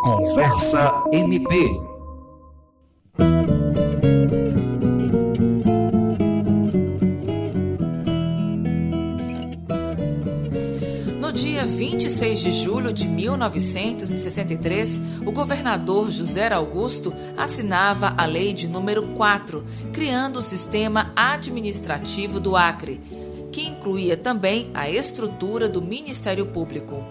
Conversa MP. Dia 26 de julho de 1963, o governador José Augusto assinava a lei de número 4, criando o sistema administrativo do Acre, que incluía também a estrutura do Ministério Público.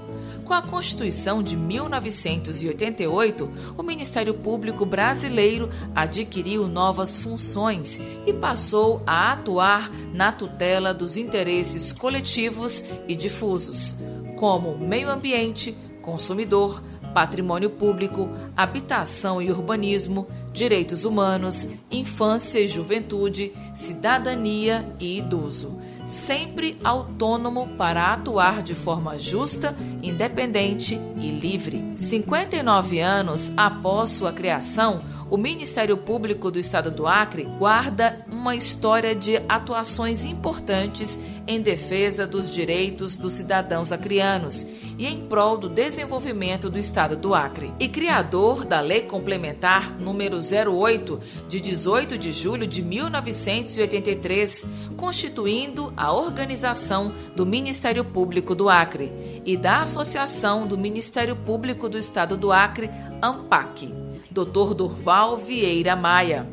Com a Constituição de 1988, o Ministério Público Brasileiro adquiriu novas funções e passou a atuar na tutela dos interesses coletivos e difusos, como meio ambiente, consumidor, patrimônio público, habitação e urbanismo, direitos humanos, infância e juventude, cidadania e idoso sempre autônomo para atuar de forma justa, independente e livre. 59 anos após sua criação, o Ministério Público do Estado do Acre guarda uma história de atuações importantes em defesa dos direitos dos cidadãos acrianos e em prol do desenvolvimento do Estado do Acre. E criador da Lei Complementar número 08 de 18 de julho de 1983, constituindo a organização do Ministério Público do Acre e da Associação do Ministério Público do Estado do Acre, AMPAC. Dr. Durval Vieira Maia.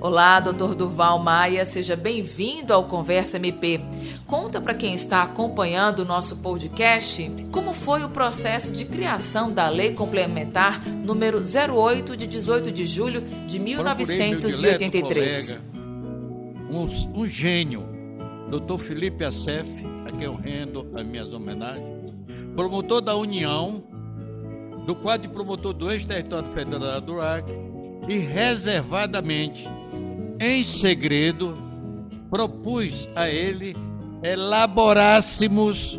Olá, Dr. Durval Maia, seja bem-vindo ao Conversa MP. Conta para quem está acompanhando o nosso podcast como foi o processo de criação da Lei Complementar número 08 de 18 de julho de 1983. Colega, um, um gênio, Dr. Felipe Assef, a quem eu rendo as minhas homenagens, promotor da União, do quadro de promotor do ex-território federal do Acre, e reservadamente, em segredo, propus a ele elaborássemos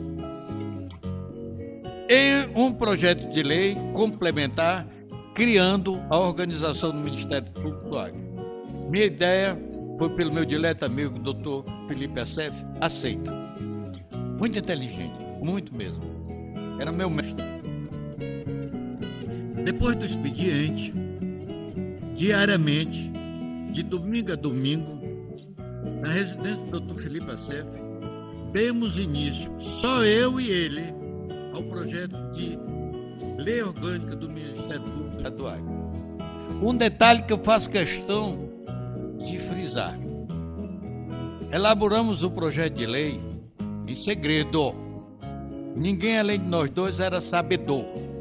em um projeto de lei complementar criando a organização do Ministério Público do Acre. Minha ideia foi pelo meu dileto amigo doutor Felipe Assef, aceita. Muito inteligente, muito mesmo. Era meu mestre. Depois do expediente, diariamente, de domingo a domingo, na residência do Dr. Felipe Assef, demos início, só eu e ele, ao projeto de lei orgânica do Ministério Público Acre. Um detalhe que eu faço questão de frisar. Elaboramos o projeto de lei em segredo. Ninguém além de nós dois era sabedor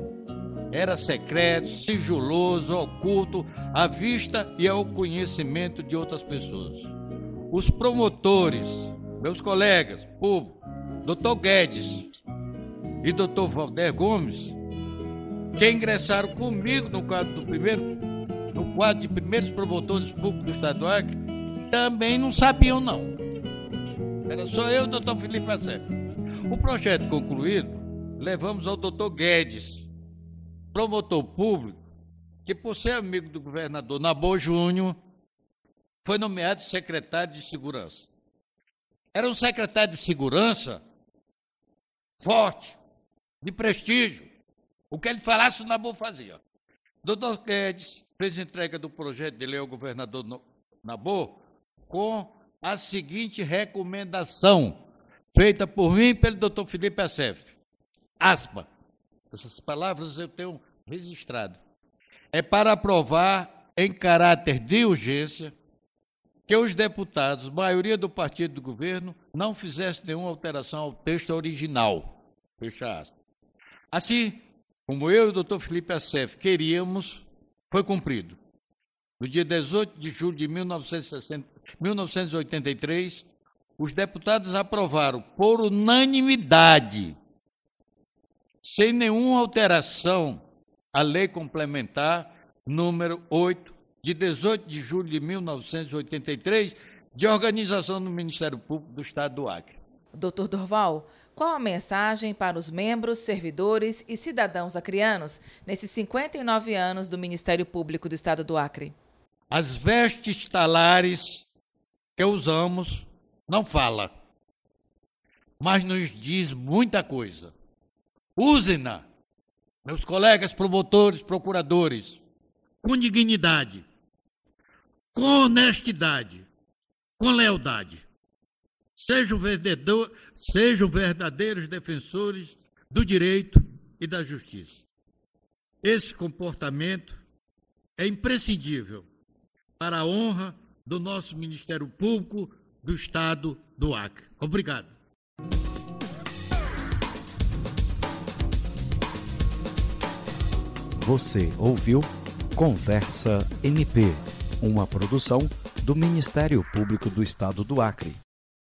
era secreto, sigiloso, oculto, à vista e ao conhecimento de outras pessoas. Os promotores, meus colegas, público, Dr. Guedes e Dr. Valder Gomes, que ingressaram comigo no quadro do primeiro, no quadro de primeiros promotores públicos do Estado do Acre, também não sabiam não. Era só eu e o Dr. Felipe Acep. O projeto concluído, levamos ao Dr. Guedes, promotor público, que por ser amigo do governador Nabor Júnior, foi nomeado secretário de segurança. Era um secretário de segurança forte, de prestígio. O que ele falasse, o Nabor fazia. Doutor Guedes fez entrega do projeto de lei ao governador Nabor com a seguinte recomendação, feita por mim e pelo doutor Felipe Assef. Aspa. Essas palavras eu tenho registrado. É para aprovar, em caráter de urgência, que os deputados, maioria do partido do governo, não fizessem nenhuma alteração ao texto original. Fecha aspas. Assim, como eu e o doutor Felipe Assef queríamos, foi cumprido. No dia 18 de julho de 1960, 1983, os deputados aprovaram por unanimidade sem nenhuma alteração, a Lei Complementar número 8, de 18 de julho de 1983, de organização do Ministério Público do Estado do Acre. Doutor Dorval, qual a mensagem para os membros, servidores e cidadãos acrianos nesses 59 anos do Ministério Público do Estado do Acre? As vestes talares que usamos não fala, mas nos diz muita coisa. Use-na, meus colegas promotores, procuradores, com dignidade, com honestidade, com lealdade. Sejam, vendedor, sejam verdadeiros defensores do direito e da justiça. Esse comportamento é imprescindível para a honra do nosso Ministério Público do Estado do Acre. Obrigado. Você ouviu Conversa MP, uma produção do Ministério Público do Estado do Acre.